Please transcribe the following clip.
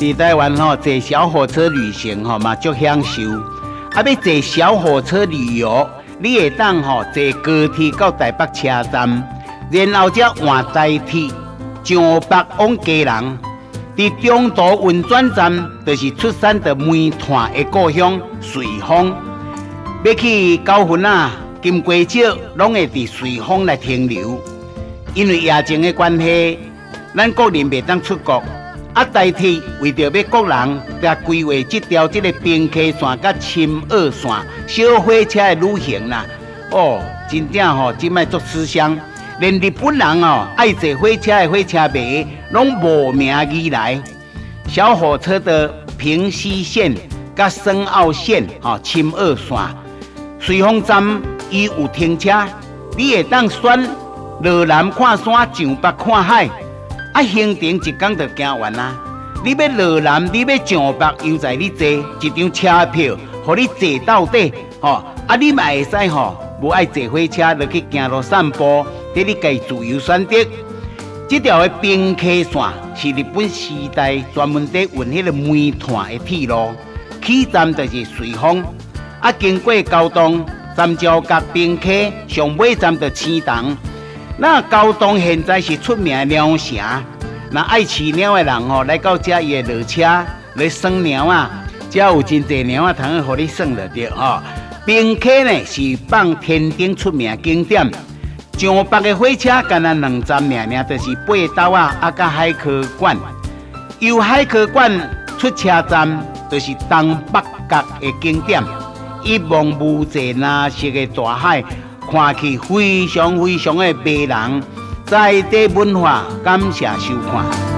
在台湾吼坐小火车旅行吼嘛足享受。啊，要坐小火车旅游，你会当吼坐高铁到台北车站，然后才换台铁上北往基隆。伫中途运转站，就是出产的煤炭的故乡瑞丰。要去九份啊、金瓜石，拢会伫瑞丰来停留。因为疫情的关系，咱国人袂当出国。啊，代替为着要国人来规划这条这个宾客线甲深澳线小火车的旅行啦。哦，真正吼，真卖做吃香。连日本人哦，爱坐火车的火车迷，拢慕名而来。小火车的平溪线、甲深澳线、哈深澳线，瑞丰站伊有停车，你会当选落南看山，上北看海。啊，行程一天就行完啦！你要落南，你要上北，又在你坐一张车票，互你坐到底。吼，啊，你嘛会使吼，无爱坐火车，就去行路散步，给你家自由选择。这条的宾客线是日本时代专门在运迄个煤炭的铁路，起站就是随风，啊，经过高东、三桥甲宾客，上尾站就青塘。那高东现在是出名的鸟城，那爱饲鸟的人吼，来到这也落车来耍鸟啊，这有真侪鸟啊，通互你耍了着吼。并且呢是放天顶出名的景点，上北的火车干那两站名名，就是八斗啊，啊甲海科馆。由海科馆出车站，就是东北角的景点，一望无际蓝色的大海。看起非常非常的迷人，在地文化，感谢收看。